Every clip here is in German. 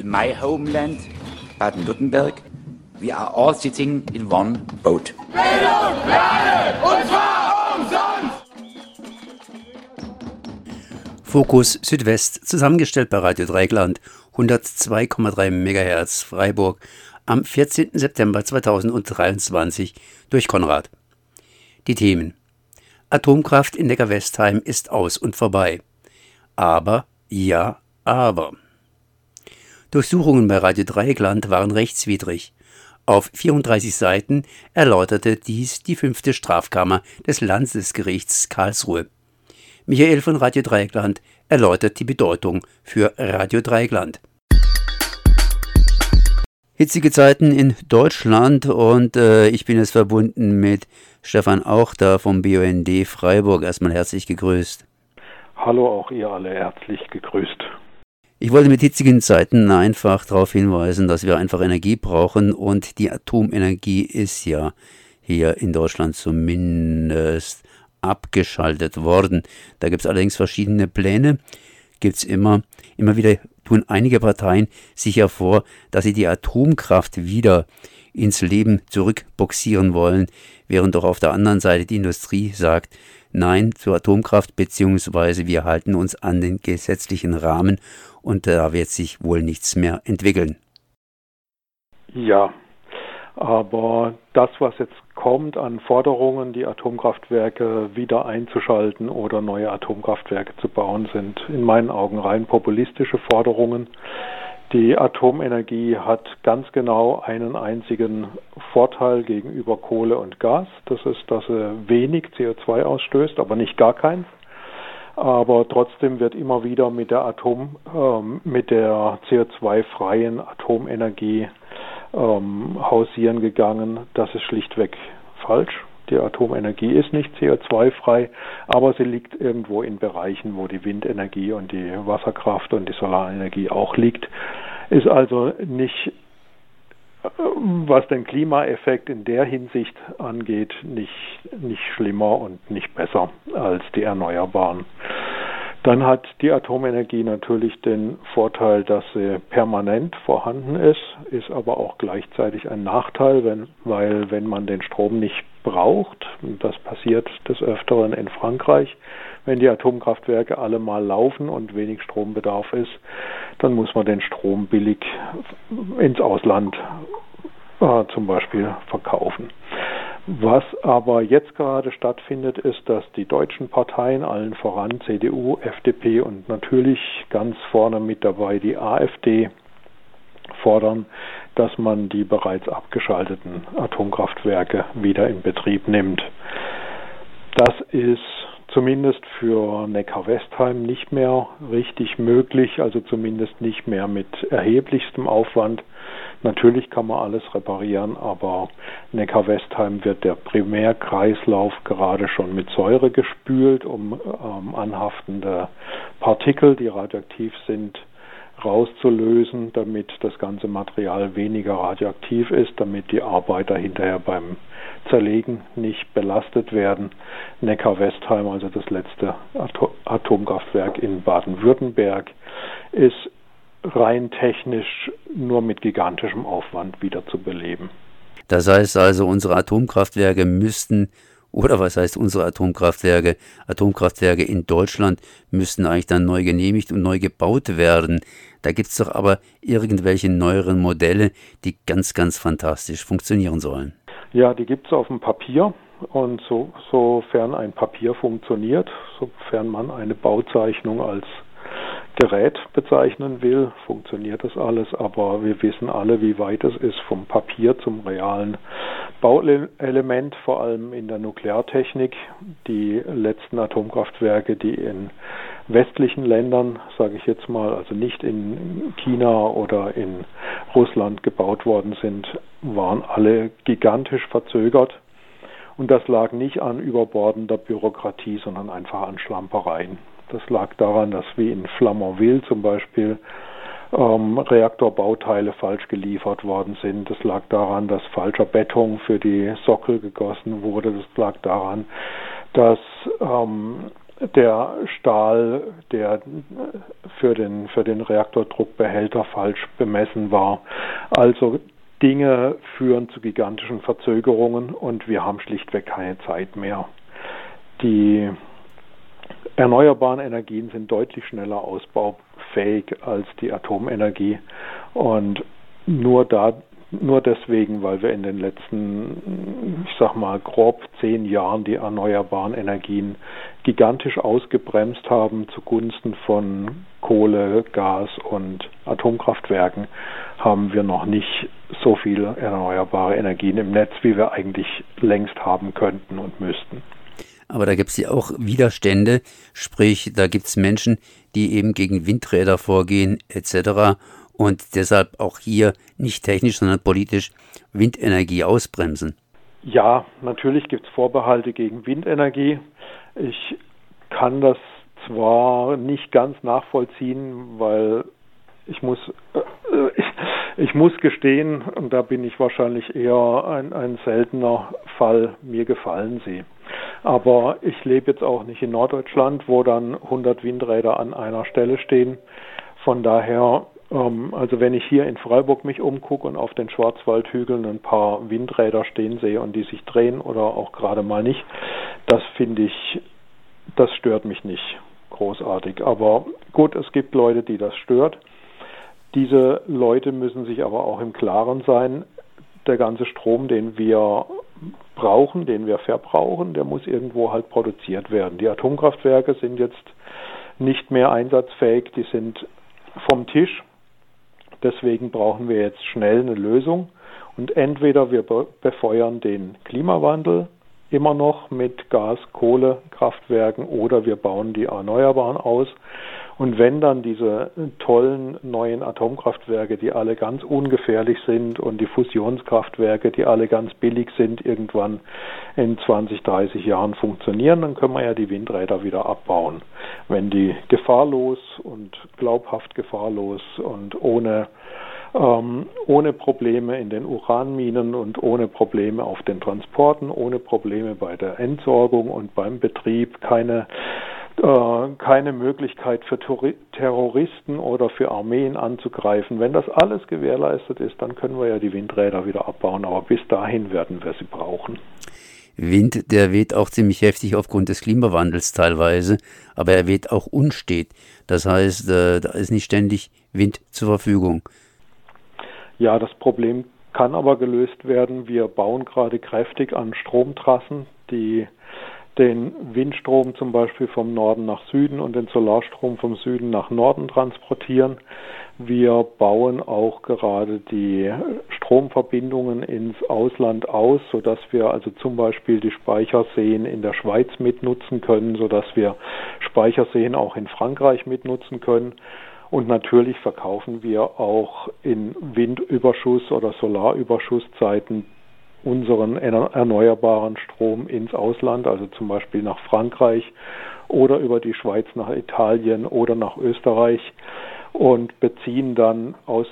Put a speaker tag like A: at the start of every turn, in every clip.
A: in my homeland, Baden-Württemberg, we are all sitting in one boat.
B: Bildung, Lade, und zwar umsonst!
C: Fokus Südwest, zusammengestellt bei Radio Dreigland, 102,3 MHz Freiburg, am 14. September 2023 durch Konrad. Die Themen Atomkraft in Neckar-Westheim ist aus und vorbei. Aber, ja, aber. Durchsuchungen bei Radio Dreieckland waren rechtswidrig. Auf 34 Seiten erläuterte dies die fünfte Strafkammer des Landesgerichts Karlsruhe. Michael von Radio Dreieckland erläutert die Bedeutung für Radio Dreieckland. Hitzige Zeiten in Deutschland und äh, ich bin jetzt verbunden mit Stefan Auchter vom BUND Freiburg. Erstmal herzlich gegrüßt.
D: Hallo, auch ihr alle herzlich gegrüßt.
C: Ich wollte mit hitzigen Zeiten einfach darauf hinweisen, dass wir einfach Energie brauchen und die Atomenergie ist ja hier in Deutschland zumindest abgeschaltet worden. Da gibt es allerdings verschiedene Pläne, gibt es immer. Immer wieder tun einige Parteien sich hervor, dass sie die Atomkraft wieder ins Leben zurückboxieren wollen, während doch auf der anderen Seite die Industrie sagt, Nein zur Atomkraft, beziehungsweise wir halten uns an den gesetzlichen Rahmen und da wird sich wohl nichts mehr entwickeln.
D: Ja, aber das, was jetzt kommt an Forderungen, die Atomkraftwerke wieder einzuschalten oder neue Atomkraftwerke zu bauen, sind in meinen Augen rein populistische Forderungen. Die Atomenergie hat ganz genau einen einzigen Vorteil gegenüber Kohle und Gas. Das ist, dass sie wenig CO2 ausstößt, aber nicht gar keins. Aber trotzdem wird immer wieder mit der Atom, ähm, mit der CO2-freien Atomenergie ähm, hausieren gegangen. Das ist schlichtweg falsch. Die Atomenergie ist nicht CO2-frei, aber sie liegt irgendwo in Bereichen, wo die Windenergie und die Wasserkraft und die Solarenergie auch liegt. Ist also nicht, was den Klimaeffekt in der Hinsicht angeht, nicht, nicht schlimmer und nicht besser als die Erneuerbaren. Dann hat die Atomenergie natürlich den Vorteil, dass sie permanent vorhanden ist, ist aber auch gleichzeitig ein Nachteil, wenn, weil wenn man den Strom nicht braucht, das passiert des Öfteren in Frankreich, wenn die Atomkraftwerke alle mal laufen und wenig Strombedarf ist, dann muss man den Strom billig ins Ausland äh, zum Beispiel verkaufen. Was aber jetzt gerade stattfindet, ist, dass die deutschen Parteien, allen voran CDU, FDP und natürlich ganz vorne mit dabei die AfD, fordern, dass man die bereits abgeschalteten Atomkraftwerke wieder in Betrieb nimmt. Das ist zumindest für Neckar-Westheim nicht mehr richtig möglich, also zumindest nicht mehr mit erheblichstem Aufwand. Natürlich kann man alles reparieren, aber Neckar-Westheim wird der Primärkreislauf gerade schon mit Säure gespült, um ähm, anhaftende Partikel, die radioaktiv sind, rauszulösen, damit das ganze Material weniger radioaktiv ist, damit die Arbeiter hinterher beim Zerlegen nicht belastet werden. Neckar-Westheim, also das letzte Atomkraftwerk in Baden-Württemberg, ist rein technisch nur mit gigantischem Aufwand wieder zu beleben.
C: Das heißt also, unsere Atomkraftwerke müssten, oder was heißt unsere Atomkraftwerke? Atomkraftwerke in Deutschland müssten eigentlich dann neu genehmigt und neu gebaut werden. Da gibt es doch aber irgendwelche neueren Modelle, die ganz, ganz fantastisch funktionieren sollen.
D: Ja, die gibt es auf dem Papier. Und so, sofern ein Papier funktioniert, sofern man eine Bauzeichnung als Gerät bezeichnen will, funktioniert das alles, aber wir wissen alle, wie weit es ist vom Papier zum realen Bauelement, vor allem in der Nukleartechnik. Die letzten Atomkraftwerke, die in westlichen Ländern, sage ich jetzt mal, also nicht in China oder in Russland gebaut worden sind, waren alle gigantisch verzögert. Und das lag nicht an überbordender Bürokratie, sondern einfach an Schlampereien. Das lag daran, dass wie in Flamanville zum Beispiel ähm, Reaktorbauteile falsch geliefert worden sind. Das lag daran, dass falscher Beton für die Sockel gegossen wurde. Das lag daran, dass ähm, der Stahl, der für den, für den Reaktordruckbehälter falsch bemessen war. Also Dinge führen zu gigantischen Verzögerungen und wir haben schlichtweg keine Zeit mehr. Die erneuerbaren Energien sind deutlich schneller ausbaufähig als die Atomenergie und nur da nur deswegen, weil wir in den letzten, ich sag mal, grob zehn Jahren die erneuerbaren Energien gigantisch ausgebremst haben zugunsten von Kohle, Gas und Atomkraftwerken, haben wir noch nicht so viele erneuerbare Energien im Netz, wie wir eigentlich längst haben könnten und müssten.
C: Aber da gibt es ja auch Widerstände, sprich, da gibt es Menschen, die eben gegen Windräder vorgehen etc und deshalb auch hier nicht technisch, sondern politisch Windenergie ausbremsen?
D: Ja, natürlich gibt es Vorbehalte gegen Windenergie. Ich kann das zwar nicht ganz nachvollziehen, weil ich muss, äh, ich, muss gestehen, und da bin ich wahrscheinlich eher ein, ein seltener Fall, mir gefallen sie. Aber ich lebe jetzt auch nicht in Norddeutschland, wo dann 100 Windräder an einer Stelle stehen. Von daher ähm, also wenn ich hier in Freiburg mich umgucke und auf den Schwarzwaldhügeln ein paar Windräder stehen sehe und die sich drehen oder auch gerade mal nicht, das finde ich, das stört mich nicht großartig. Aber gut, es gibt Leute, die das stört. Diese Leute müssen sich aber auch im Klaren sein, der ganze Strom, den wir brauchen, den wir verbrauchen, der muss irgendwo halt produziert werden. Die Atomkraftwerke sind jetzt nicht mehr einsatzfähig, die sind vom Tisch. Deswegen brauchen wir jetzt schnell eine Lösung. Und entweder wir befeuern den Klimawandel immer noch mit Gas, Kohle, Kraftwerken oder wir bauen die Erneuerbaren aus. Und wenn dann diese tollen neuen Atomkraftwerke, die alle ganz ungefährlich sind und die Fusionskraftwerke, die alle ganz billig sind, irgendwann in 20, 30 Jahren funktionieren, dann können wir ja die Windräder wieder abbauen. Wenn die gefahrlos und glaubhaft gefahrlos und ohne ähm, ohne Probleme in den Uranminen und ohne Probleme auf den Transporten, ohne Probleme bei der Entsorgung und beim Betrieb, keine keine Möglichkeit für Terroristen oder für Armeen anzugreifen. Wenn das alles gewährleistet ist, dann können wir ja die Windräder wieder abbauen, aber bis dahin werden wir sie brauchen.
C: Wind, der weht auch ziemlich heftig aufgrund des Klimawandels teilweise, aber er weht auch unstet. Das heißt, äh, da ist nicht ständig Wind zur Verfügung.
D: Ja, das Problem kann aber gelöst werden. Wir bauen gerade kräftig an Stromtrassen, die den Windstrom zum Beispiel vom Norden nach Süden und den Solarstrom vom Süden nach Norden transportieren. Wir bauen auch gerade die Stromverbindungen ins Ausland aus, sodass wir also zum Beispiel die Speicherseen in der Schweiz mitnutzen können, sodass wir Speicherseen auch in Frankreich mitnutzen können. Und natürlich verkaufen wir auch in Windüberschuss oder Solarüberschusszeiten unseren erneuerbaren Strom ins Ausland, also zum Beispiel nach Frankreich oder über die Schweiz nach Italien oder nach Österreich und beziehen dann aus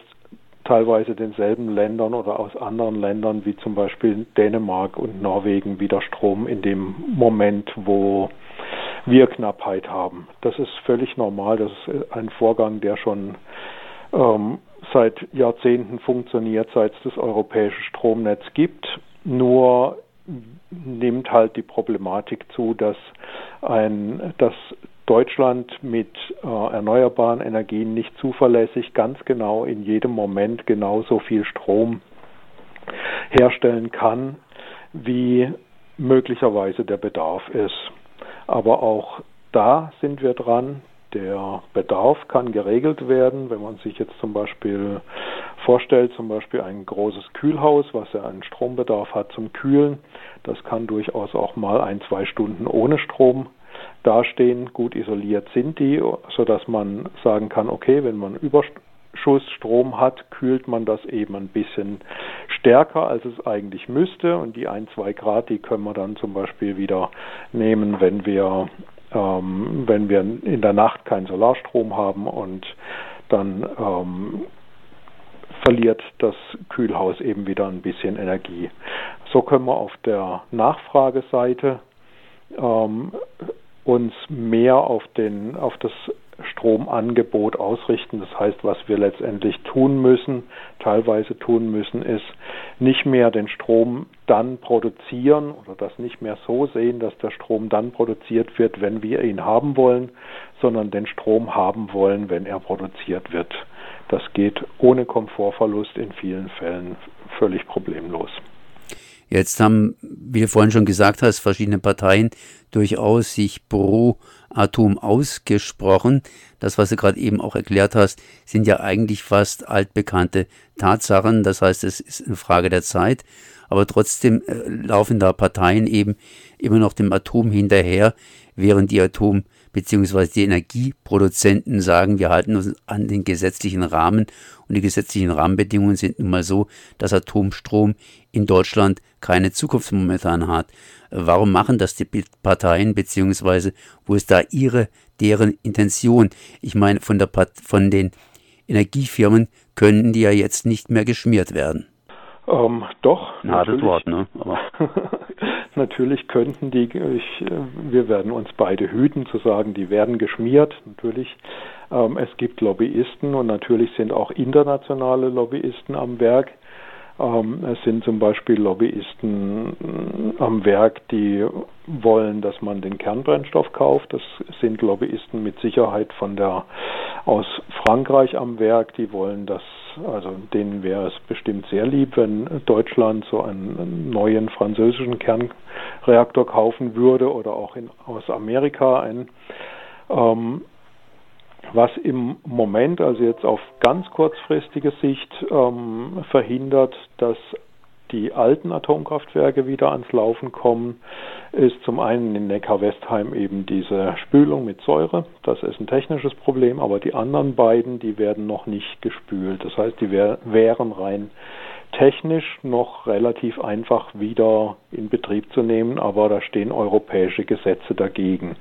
D: teilweise denselben Ländern oder aus anderen Ländern wie zum Beispiel Dänemark und Norwegen wieder Strom in dem Moment, wo wir Knappheit haben. Das ist völlig normal. Das ist ein Vorgang, der schon ähm, seit Jahrzehnten funktioniert, seit es das europäische Stromnetz gibt. Nur nimmt halt die Problematik zu, dass ein, dass Deutschland mit äh, erneuerbaren Energien nicht zuverlässig ganz genau in jedem Moment genauso viel Strom herstellen kann, wie möglicherweise der Bedarf ist. Aber auch da sind wir dran, der Bedarf kann geregelt werden, wenn man sich jetzt zum Beispiel vorstellt, zum Beispiel ein großes Kühlhaus, was ja einen Strombedarf hat zum Kühlen. Das kann durchaus auch mal ein, zwei Stunden ohne Strom dastehen. Gut isoliert sind die, sodass man sagen kann, okay, wenn man Überschussstrom hat, kühlt man das eben ein bisschen stärker, als es eigentlich müsste. Und die ein, zwei Grad, die können wir dann zum Beispiel wieder nehmen, wenn wir ähm, wenn wir in der Nacht keinen Solarstrom haben und dann ähm, verliert das Kühlhaus eben wieder ein bisschen Energie. So können wir auf der Nachfrageseite ähm, uns mehr auf, den, auf das Stromangebot ausrichten. Das heißt, was wir letztendlich tun müssen, teilweise tun müssen, ist nicht mehr den Strom dann produzieren oder das nicht mehr so sehen, dass der Strom dann produziert wird, wenn wir ihn haben wollen, sondern den Strom haben wollen, wenn er produziert wird. Das geht ohne Komfortverlust in vielen Fällen völlig problemlos.
C: Jetzt haben, wie du vorhin schon gesagt hast, verschiedene Parteien durchaus sich pro Atom ausgesprochen. Das, was du gerade eben auch erklärt hast, sind ja eigentlich fast altbekannte Tatsachen. Das heißt, es ist eine Frage der Zeit. Aber trotzdem äh, laufen da Parteien eben immer noch dem Atom hinterher, während die Atom- bzw. die Energieproduzenten sagen, wir halten uns an den gesetzlichen Rahmen und die gesetzlichen Rahmenbedingungen sind nun mal so, dass Atomstrom in Deutschland keine Zukunft momentan hat. Warum machen das die Parteien, beziehungsweise wo ist da ihre, deren Intention? Ich meine, von, der, von den Energiefirmen können die ja jetzt nicht mehr geschmiert werden.
D: Ähm, doch.
C: Hartes Wort, ne?
D: Natürlich könnten die, ich, wir werden uns beide hüten zu sagen, die werden geschmiert. Natürlich, ähm, es gibt Lobbyisten und natürlich sind auch internationale Lobbyisten am Werk. Ähm, es sind zum Beispiel Lobbyisten äh, am Werk, die wollen, dass man den Kernbrennstoff kauft. Das sind Lobbyisten mit Sicherheit von der aus Frankreich am Werk, die wollen das, also denen wäre es bestimmt sehr lieb, wenn Deutschland so einen neuen französischen Kernreaktor kaufen würde oder auch in, aus Amerika einen. Ähm, was im Moment, also jetzt auf ganz kurzfristige Sicht, ähm, verhindert, dass die alten Atomkraftwerke wieder ans Laufen kommen, ist zum einen in Neckar-Westheim eben diese Spülung mit Säure. Das ist ein technisches Problem, aber die anderen beiden, die werden noch nicht gespült. Das heißt, die wär, wären rein technisch noch relativ einfach wieder in Betrieb zu nehmen, aber da stehen europäische Gesetze dagegen.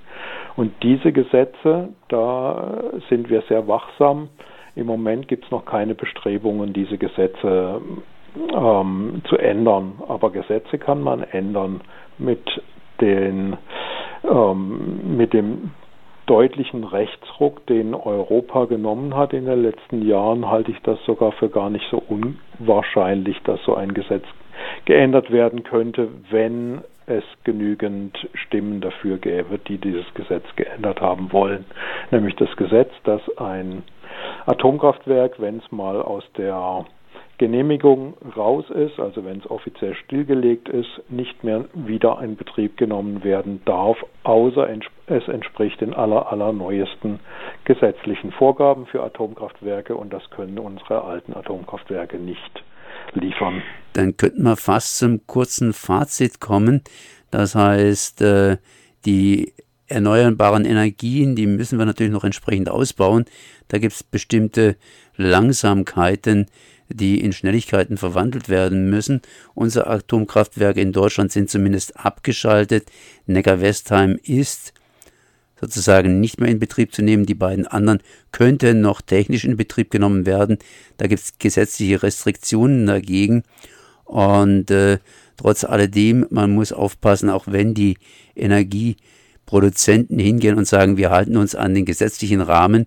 D: Und diese Gesetze, da sind wir sehr wachsam. Im Moment gibt es noch keine Bestrebungen, diese Gesetze ähm, zu ändern. Aber Gesetze kann man ändern mit den ähm, mit dem deutlichen Rechtsruck, den Europa genommen hat in den letzten Jahren, halte ich das sogar für gar nicht so unwahrscheinlich, dass so ein Gesetz geändert werden könnte, wenn es genügend Stimmen dafür gäbe, die dieses Gesetz geändert haben wollen. Nämlich das Gesetz, dass ein Atomkraftwerk, wenn es mal aus der Genehmigung raus ist, also wenn es offiziell stillgelegt ist, nicht mehr wieder in Betrieb genommen werden darf, außer es entspricht den aller, allerneuesten gesetzlichen Vorgaben für Atomkraftwerke und das können unsere alten Atomkraftwerke nicht liefern.
C: Dann könnten wir fast zum kurzen Fazit kommen. Das heißt, äh, die erneuerbaren Energien, die müssen wir natürlich noch entsprechend ausbauen. Da gibt es bestimmte Langsamkeiten, die in Schnelligkeiten verwandelt werden müssen. Unsere Atomkraftwerke in Deutschland sind zumindest abgeschaltet. Neckar-Westheim ist sozusagen nicht mehr in Betrieb zu nehmen. Die beiden anderen könnten noch technisch in Betrieb genommen werden. Da gibt es gesetzliche Restriktionen dagegen. Und äh, trotz alledem, man muss aufpassen, auch wenn die Energieproduzenten hingehen und sagen, wir halten uns an den gesetzlichen Rahmen,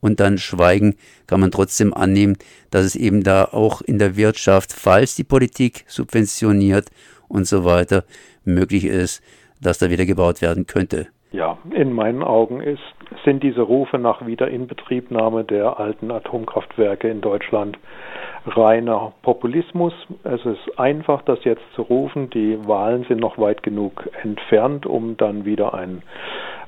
C: und dann schweigen, kann man trotzdem annehmen, dass es eben da auch in der Wirtschaft, falls die Politik subventioniert und so weiter, möglich ist, dass da wieder gebaut werden könnte.
D: Ja, in meinen Augen ist, sind diese Rufe nach Wiederinbetriebnahme der alten Atomkraftwerke in Deutschland reiner Populismus. Es ist einfach, das jetzt zu rufen. Die Wahlen sind noch weit genug entfernt, um dann wieder einen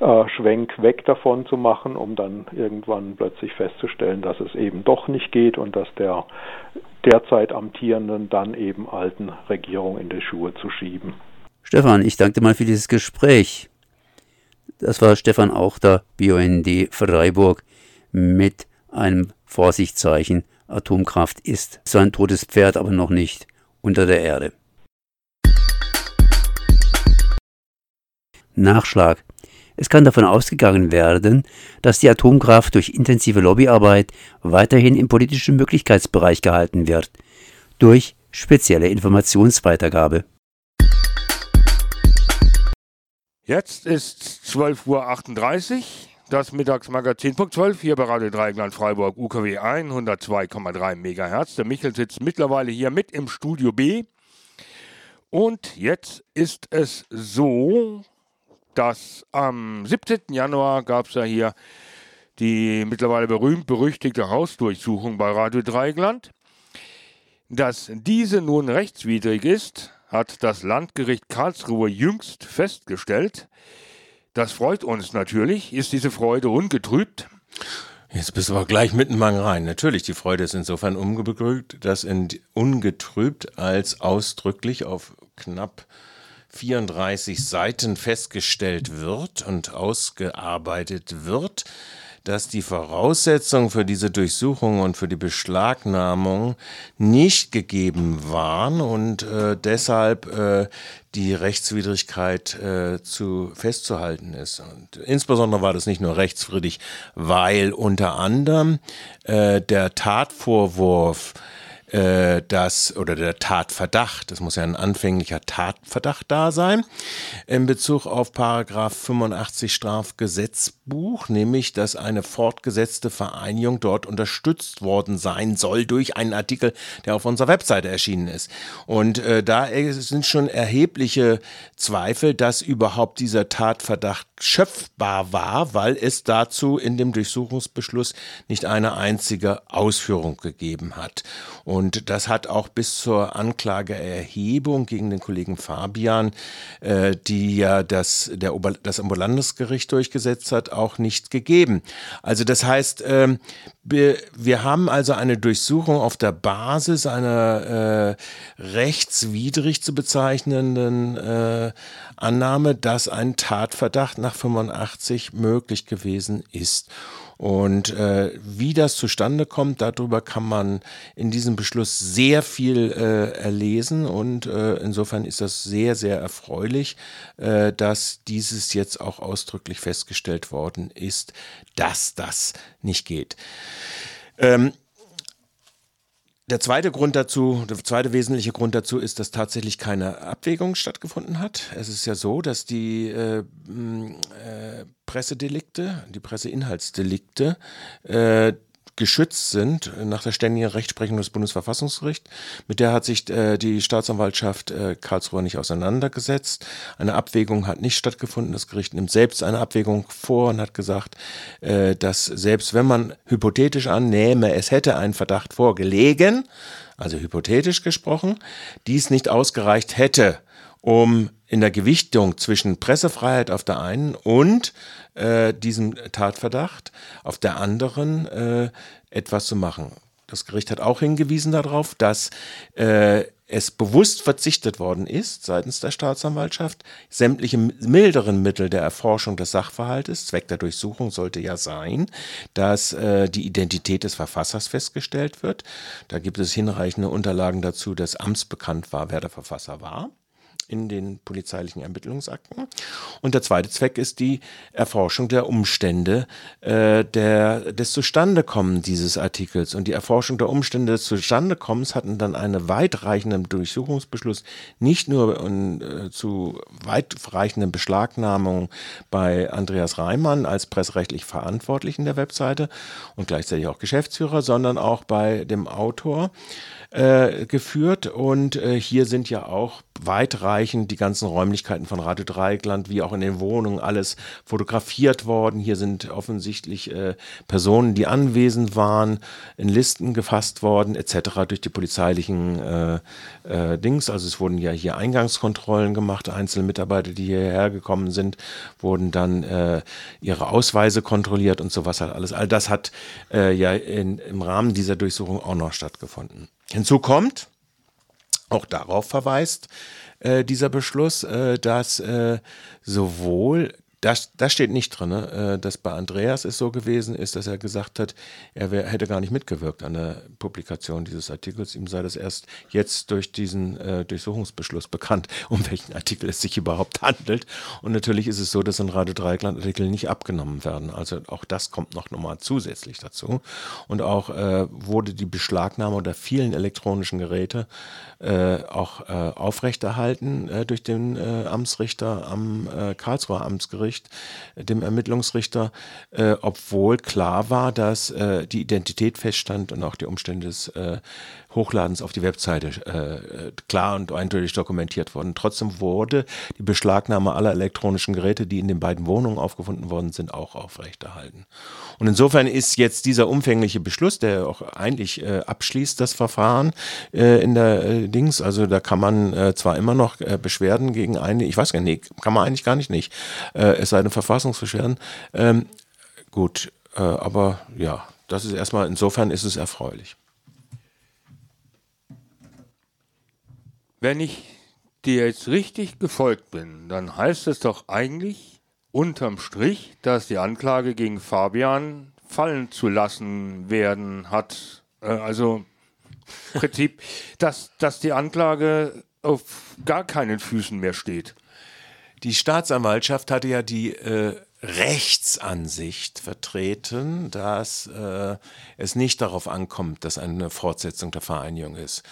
D: äh, Schwenk weg davon zu machen, um dann irgendwann plötzlich festzustellen, dass es eben doch nicht geht und dass der derzeit amtierenden dann eben alten Regierung in die Schuhe zu schieben.
C: Stefan, ich danke dir mal für dieses Gespräch. Das war Stefan Auchter, BUND Freiburg, mit einem Vorsichtszeichen Atomkraft ist. So ein totes Pferd, aber noch nicht unter der Erde. Nachschlag. Es kann davon ausgegangen werden, dass die Atomkraft durch intensive Lobbyarbeit weiterhin im politischen Möglichkeitsbereich gehalten wird, durch spezielle Informationsweitergabe.
E: Jetzt ist 12.38 Uhr, das Mittagsmagazin Punkt 12 hier bei Radio Dreigland Freiburg UKW 102,3 MHz. Der Michel sitzt mittlerweile hier mit im Studio B. Und jetzt ist es so, dass am 17. Januar gab es ja hier die mittlerweile berühmt-berüchtigte Hausdurchsuchung bei Radio Dreigland. Dass diese nun rechtswidrig ist, hat das Landgericht Karlsruhe jüngst festgestellt. Das freut uns natürlich. Ist diese Freude ungetrübt?
F: Jetzt bist du aber gleich mitten mal rein. Natürlich, die Freude ist insofern ungetrübt, dass in ungetrübt als ausdrücklich auf knapp 34 Seiten festgestellt wird und ausgearbeitet wird, dass die Voraussetzungen für diese Durchsuchung und für die Beschlagnahmung nicht gegeben waren und äh, deshalb äh, die Rechtswidrigkeit äh, zu festzuhalten ist. Und insbesondere war das nicht nur rechtswidrig, weil unter anderem äh, der Tatvorwurf äh, das oder der Tatverdacht, das muss ja ein anfänglicher Tatverdacht da sein, in Bezug auf Paragraph 85 Strafgesetzbuch, nämlich, dass eine fortgesetzte Vereinigung dort unterstützt worden sein soll durch einen Artikel, der auf unserer Webseite erschienen ist. Und äh, da sind schon erhebliche Zweifel, dass überhaupt dieser Tatverdacht schöpfbar war, weil es dazu in dem Durchsuchungsbeschluss nicht eine einzige Ausführung gegeben hat. Und das hat auch bis zur Anklageerhebung gegen den Kollegen Fabian, äh, die ja das, der Ober, das Oberlandesgericht durchgesetzt hat, auch nicht gegeben. Also das heißt, äh, wir haben also eine Durchsuchung auf der Basis einer äh, rechtswidrig zu bezeichnenden äh, Annahme, dass ein Tatverdacht nach 85 möglich gewesen ist. Und äh, wie das zustande kommt, darüber kann man in diesem Beschluss sehr viel äh, erlesen. Und äh, insofern ist das sehr, sehr erfreulich, äh, dass dieses jetzt auch ausdrücklich festgestellt worden ist, dass das nicht geht. Ähm, der zweite Grund dazu, der zweite wesentliche Grund dazu ist, dass tatsächlich keine Abwägung stattgefunden hat. Es ist ja so, dass die äh, äh, Pressedelikte, die Presseinhaltsdelikte, äh, geschützt sind nach der ständigen Rechtsprechung des Bundesverfassungsgerichts. Mit der hat sich äh, die Staatsanwaltschaft äh, Karlsruhe nicht auseinandergesetzt. Eine Abwägung hat nicht stattgefunden. Das Gericht nimmt selbst eine Abwägung vor und hat gesagt, äh, dass selbst wenn man hypothetisch annehme, es hätte ein Verdacht vorgelegen, also hypothetisch gesprochen, dies nicht ausgereicht hätte, um in der Gewichtung zwischen Pressefreiheit auf der einen und äh, diesem Tatverdacht auf der anderen äh, etwas zu machen. Das Gericht hat auch hingewiesen darauf, dass äh, es bewusst verzichtet worden ist seitens der Staatsanwaltschaft, sämtliche milderen Mittel der Erforschung des Sachverhaltes, Zweck der Durchsuchung sollte ja sein, dass äh, die Identität des Verfassers festgestellt wird. Da gibt es hinreichende Unterlagen dazu, dass amtsbekannt war, wer der Verfasser war in den polizeilichen Ermittlungsakten. Und der zweite Zweck ist die Erforschung der Umstände äh, der, des Zustandekommen dieses Artikels. Und die Erforschung der Umstände des Zustandekommens hatten dann einen weitreichenden Durchsuchungsbeschluss, nicht nur äh, zu weitreichenden Beschlagnahmungen bei Andreas Reimann als presserechtlich Verantwortlichen der Webseite und gleichzeitig auch Geschäftsführer, sondern auch bei dem Autor äh, geführt. Und äh, hier sind ja auch weitreichend die ganzen Räumlichkeiten von Radio Dreieckland, wie auch in den Wohnungen, alles fotografiert worden. Hier sind offensichtlich äh, Personen, die anwesend waren, in Listen gefasst worden, etc. durch die polizeilichen äh, äh, Dings. Also es wurden ja hier Eingangskontrollen gemacht. Einzelne Mitarbeiter, die hierher gekommen sind, wurden dann äh, ihre Ausweise kontrolliert und sowas halt alles. All das hat äh, ja in, im Rahmen dieser Durchsuchung auch noch stattgefunden. Hinzu kommt, auch darauf verweist äh, dieser Beschluss, äh, dass äh, sowohl das, das steht nicht drin. Ne? Dass bei Andreas es so gewesen ist, dass er gesagt hat, er wär, hätte gar nicht mitgewirkt an der Publikation dieses Artikels. Ihm sei das erst jetzt durch diesen äh, Durchsuchungsbeschluss bekannt, um welchen Artikel es sich überhaupt handelt. Und natürlich ist es so, dass in Radio Dreikland Artikel nicht abgenommen werden. Also auch das kommt noch nochmal zusätzlich dazu. Und auch äh, wurde die Beschlagnahme der vielen elektronischen Geräte äh, auch äh, aufrechterhalten äh, durch den äh, Amtsrichter am Karlsruher Amtsgericht Gericht, dem Ermittlungsrichter, äh, obwohl klar war, dass äh, die Identität feststand und auch die Umstände des äh, Hochladens auf die Webseite äh, klar und eindeutig dokumentiert wurden. Trotzdem wurde die Beschlagnahme aller elektronischen Geräte, die in den beiden Wohnungen aufgefunden worden sind, auch aufrechterhalten. Und insofern ist jetzt dieser umfängliche Beschluss, der auch eigentlich äh, abschließt das Verfahren äh, in der äh, Dings, also da kann man äh, zwar immer noch äh, Beschwerden gegen eine, ich weiß gar nicht, nee, kann man eigentlich gar nicht nicht, es sei denn Verfassungsbeschwerden. Ähm, gut, aber ja, das ist erstmal, insofern ist es erfreulich.
E: Wenn ich dir jetzt richtig gefolgt bin, dann heißt es doch eigentlich unterm Strich, dass die Anklage gegen Fabian fallen zu lassen werden hat. Äh, also im Prinzip, dass, dass die Anklage auf gar keinen Füßen mehr steht.
F: Die Staatsanwaltschaft hatte ja die äh, Rechtsansicht vertreten, dass äh, es nicht darauf ankommt, dass eine Fortsetzung der Vereinigung ist.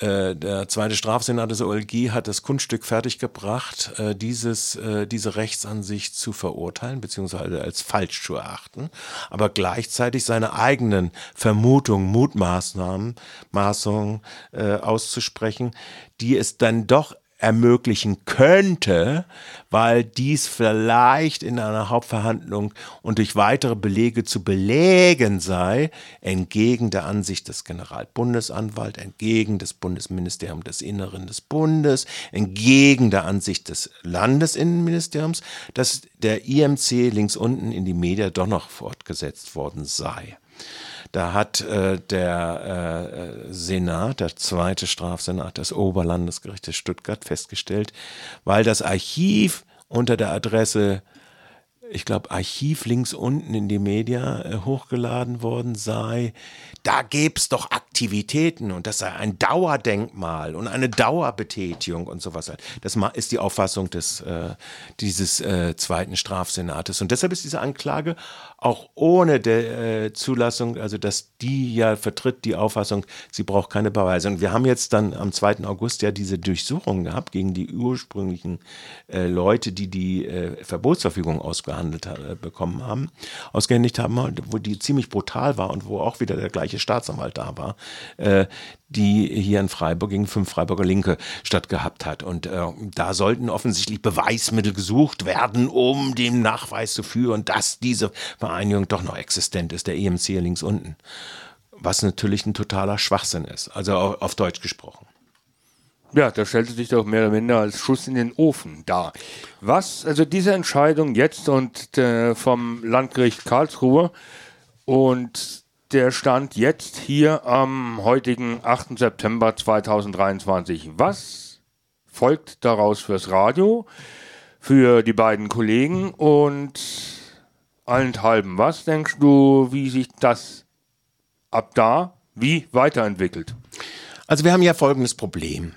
F: Äh, der zweite Strafsenat des OLG hat das Kunststück fertiggebracht, äh, dieses, äh, diese Rechtsansicht zu verurteilen, beziehungsweise als falsch zu erachten, aber gleichzeitig seine eigenen Vermutungen, Mutmaßnahmen, Maßungen auszusprechen, die es dann doch ermöglichen könnte, weil dies vielleicht in einer Hauptverhandlung und durch weitere Belege zu belegen sei, entgegen der Ansicht des Generalbundesanwalts, entgegen des Bundesministeriums des Inneren des Bundes, entgegen der Ansicht des Landesinnenministeriums, dass der IMC links unten in die Media doch noch fortgesetzt worden sei. Da hat äh, der äh, Senat, der zweite Strafsenat des Oberlandesgerichtes Stuttgart festgestellt, weil das Archiv unter der Adresse ich glaube, Archiv links unten in die Media äh, hochgeladen worden sei. Da gäbe es doch Aktivitäten und das sei ein Dauerdenkmal und eine Dauerbetätigung und sowas. Das ist die Auffassung des, äh, dieses äh, zweiten Strafsenates. Und deshalb ist diese Anklage auch ohne äh, Zulassung, also dass die ja vertritt die Auffassung, sie braucht keine Beweise. Und wir haben jetzt dann am 2. August ja diese Durchsuchung gehabt gegen die ursprünglichen Leute, die die Verbotsverfügung ausgehandelt äh, bekommen haben, ausgehändigt haben, wo die ziemlich brutal war und wo auch wieder der gleiche Staatsanwalt da war äh, die hier in Freiburg gegen fünf Freiburger Linke stattgehabt hat. Und äh, da sollten offensichtlich Beweismittel gesucht werden, um den Nachweis zu führen, dass diese Vereinigung doch noch existent ist, der EMC hier links unten. Was natürlich ein totaler Schwachsinn ist, also auf Deutsch gesprochen.
E: Ja, das stellte sich doch mehr oder minder als Schuss in den Ofen dar. Was, also diese Entscheidung jetzt und äh, vom Landgericht Karlsruhe und der Stand jetzt hier am heutigen 8. September 2023. Was folgt daraus fürs Radio, für die beiden Kollegen und allenthalben? Was denkst du, wie sich das ab da wie weiterentwickelt?
F: Also wir haben ja folgendes Problem.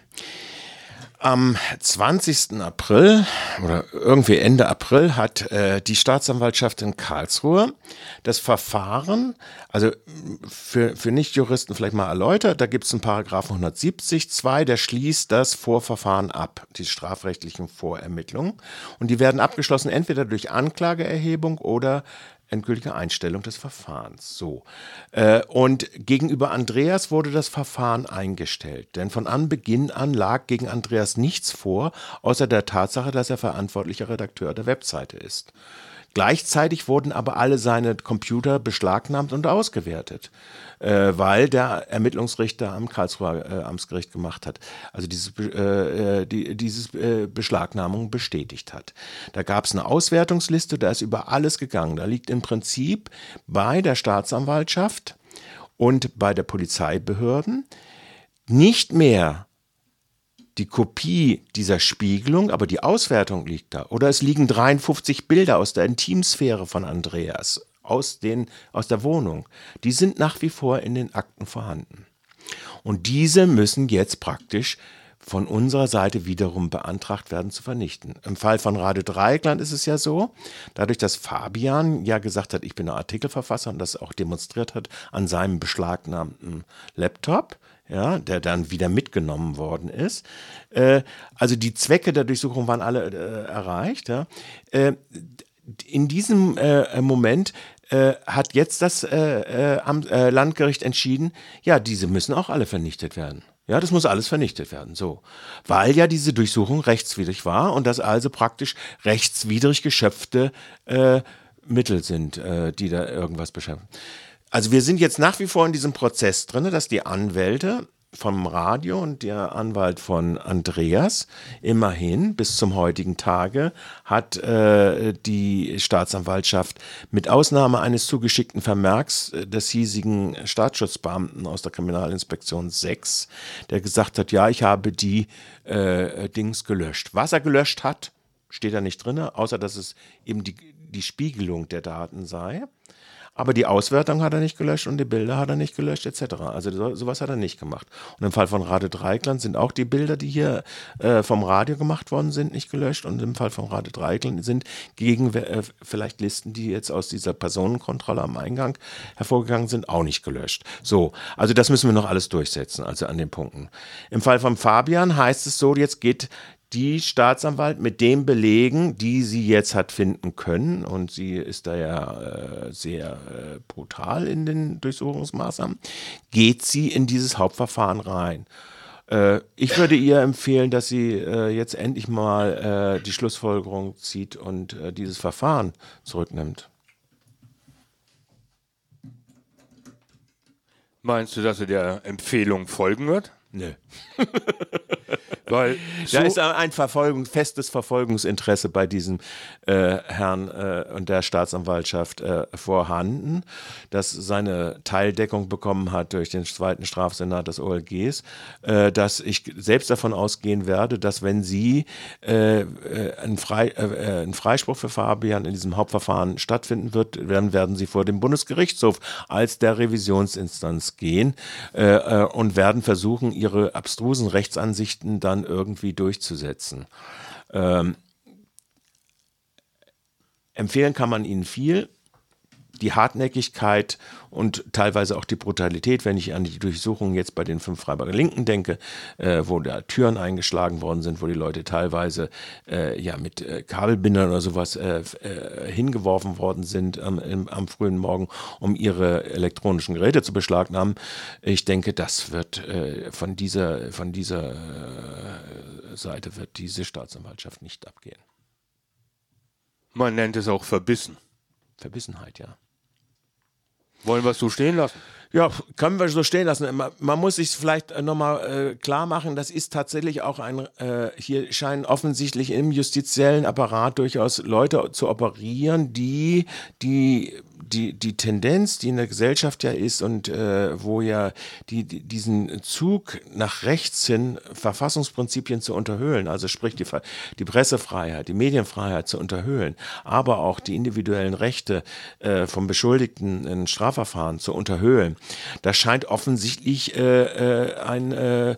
F: Am 20. April oder irgendwie Ende April hat äh, die Staatsanwaltschaft in Karlsruhe das Verfahren, also für, für Nichtjuristen vielleicht mal erläutert, da gibt es einen Paragraphen 170 2, der schließt das Vorverfahren ab, die strafrechtlichen Vorermittlungen. Und die werden abgeschlossen entweder durch Anklageerhebung oder endgültige Einstellung des Verfahrens. So. Äh, und gegenüber Andreas wurde das Verfahren eingestellt, denn von Anbeginn an lag gegen Andreas nichts vor, außer der Tatsache, dass er verantwortlicher Redakteur der Webseite ist. Gleichzeitig wurden aber alle seine Computer beschlagnahmt und ausgewertet, äh, weil der Ermittlungsrichter am Karlsruher äh, Amtsgericht gemacht hat, also diese, äh, äh die, diese äh, Beschlagnahmung bestätigt hat. Da gab es eine Auswertungsliste, da ist über alles gegangen. Da liegt im Prinzip bei der Staatsanwaltschaft und bei der Polizeibehörden nicht mehr die Kopie dieser Spiegelung, aber die Auswertung liegt da. Oder es liegen 53 Bilder aus der Intimsphäre von Andreas, aus, den, aus der Wohnung. Die sind nach wie vor in den Akten vorhanden. Und diese müssen jetzt praktisch von unserer Seite wiederum beantragt werden zu vernichten. Im Fall von Radio Dreieckland ist es ja so, dadurch, dass Fabian ja gesagt hat, ich bin ein Artikelverfasser und das auch demonstriert hat an seinem beschlagnahmten Laptop, ja, der dann wieder mitgenommen worden ist. Äh, also die Zwecke der Durchsuchung waren alle äh, erreicht. Ja. Äh, in diesem äh, Moment äh, hat jetzt das äh, Landgericht entschieden, ja, diese müssen auch alle vernichtet werden. Ja, das muss alles vernichtet werden, so. Weil ja diese Durchsuchung rechtswidrig war und das also praktisch rechtswidrig geschöpfte Mittel sind, die da irgendwas beschäftigen. Also wir sind jetzt nach wie vor in diesem Prozess drin, dass die Anwälte vom Radio und der Anwalt von Andreas. Immerhin bis zum heutigen Tage hat äh, die Staatsanwaltschaft mit Ausnahme eines zugeschickten Vermerks des hiesigen Staatsschutzbeamten aus der Kriminalinspektion 6, der gesagt hat, ja, ich habe die äh, Dings gelöscht. Was er gelöscht hat, steht da nicht drin, außer dass es eben die, die Spiegelung der Daten sei. Aber die Auswertung hat er nicht gelöscht und die Bilder hat er nicht gelöscht, etc. Also so, sowas hat er nicht gemacht. Und im Fall von Radio Dreikland sind auch die Bilder, die hier äh, vom Radio gemacht worden sind, nicht gelöscht. Und im Fall von Radio Dreikland sind gegen äh, vielleicht Listen, die jetzt aus dieser Personenkontrolle am Eingang hervorgegangen sind, auch nicht gelöscht. So, also das müssen wir noch alles durchsetzen, also an den Punkten. Im Fall von Fabian heißt es so, jetzt geht die Staatsanwalt mit den Belegen, die sie jetzt hat finden können, und sie ist da ja äh, sehr äh, brutal in den Durchsuchungsmaßnahmen, geht sie in dieses Hauptverfahren rein. Äh, ich würde ihr empfehlen, dass sie äh, jetzt endlich mal äh, die Schlussfolgerung zieht und äh, dieses Verfahren zurücknimmt.
E: Meinst du, dass sie der Empfehlung folgen wird?
F: Nö.
E: Weil
F: so da ist ein Verfolgung, festes Verfolgungsinteresse bei diesem äh, Herrn äh, und der Staatsanwaltschaft äh, vorhanden, das seine Teildeckung bekommen hat durch den zweiten Strafsenat des OLGs, äh, dass ich selbst davon ausgehen werde, dass wenn Sie äh, äh, ein, Frei, ein Freispruch für Fabian in diesem Hauptverfahren stattfinden wird, dann werden Sie vor dem Bundesgerichtshof als der Revisionsinstanz gehen und werden versuchen, Ihre abstrusen Rechtsansichten dann irgendwie durchzusetzen. Ähm, empfehlen kann man ihnen viel. Die Hartnäckigkeit und teilweise auch die Brutalität, wenn ich an die Durchsuchungen jetzt bei den fünf Freiburger Linken denke, äh, wo da Türen eingeschlagen worden sind, wo die Leute teilweise äh, ja mit äh, Kabelbindern oder sowas äh, äh, hingeworfen worden sind am, im, am, frühen Morgen, um ihre elektronischen Geräte zu beschlagnahmen. Ich denke, das wird äh, von dieser, von dieser Seite wird diese Staatsanwaltschaft nicht abgehen.
E: Man nennt es auch Verbissen.
F: Verbissenheit, ja.
E: Wollen wir es so stehen lassen?
F: Ja, können wir so stehen lassen. Man, muss sich vielleicht nochmal äh, klar machen, das ist tatsächlich auch ein, äh, hier scheinen offensichtlich im justiziellen Apparat durchaus Leute zu operieren, die die die, die Tendenz, die in der Gesellschaft ja ist und äh, wo ja die, die, diesen Zug nach rechts hin Verfassungsprinzipien zu unterhöhlen, also sprich die, die Pressefreiheit, die Medienfreiheit zu unterhöhlen, aber auch die individuellen Rechte äh, vom Beschuldigten in Strafverfahren zu unterhöhlen, da scheint offensichtlich äh, äh ein äh,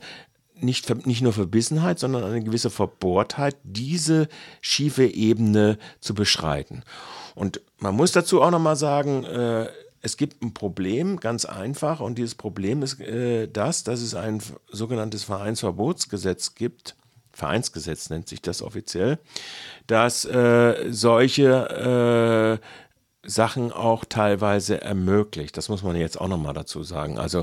F: nicht, nicht nur Verbissenheit, sondern eine gewisse Verbohrtheit, diese schiefe Ebene zu beschreiten. Und man muss dazu auch nochmal sagen, äh, es gibt ein Problem, ganz einfach, und dieses Problem ist äh, das, dass es ein sogenanntes Vereinsverbotsgesetz gibt. Vereinsgesetz nennt sich das offiziell, dass äh, solche äh, Sachen auch teilweise ermöglicht. Das muss man jetzt auch nochmal dazu sagen. Also,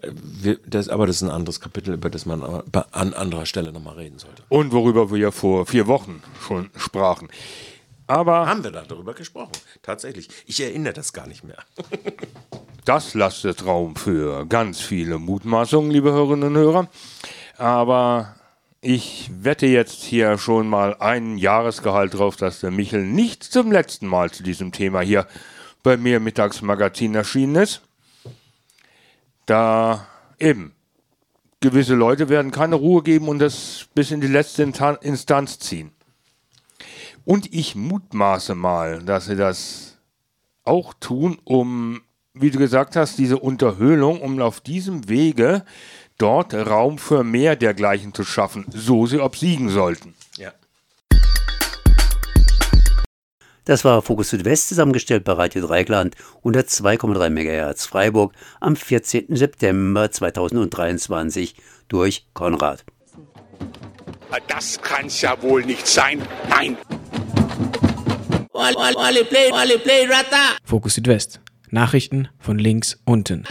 F: äh, wir, das, aber das ist ein anderes Kapitel, über das man an anderer Stelle nochmal reden sollte.
E: Und worüber wir ja vor vier Wochen schon sprachen. Aber
F: haben wir da darüber gesprochen? Tatsächlich. Ich erinnere das gar nicht mehr.
E: das lastet Raum für ganz viele Mutmaßungen, liebe Hörerinnen und Hörer. Aber ich wette jetzt hier schon mal ein Jahresgehalt drauf, dass der Michel nicht zum letzten Mal zu diesem Thema hier bei mir im Mittagsmagazin erschienen ist. Da eben gewisse Leute werden keine Ruhe geben und das bis in die letzte Instanz ziehen. Und ich mutmaße mal, dass sie das auch tun, um, wie du gesagt hast, diese Unterhöhlung, um auf diesem Wege dort Raum für mehr dergleichen zu schaffen, so sie obsiegen sollten.
F: Ja.
C: Das war Fokus Südwest zusammengestellt bei Radio Dreigland 102,3 MHz Freiburg am 14. September 2023 durch Konrad.
B: Das kann's ja wohl nicht sein. Nein.
G: Fokus Südwest. Nachrichten von links unten.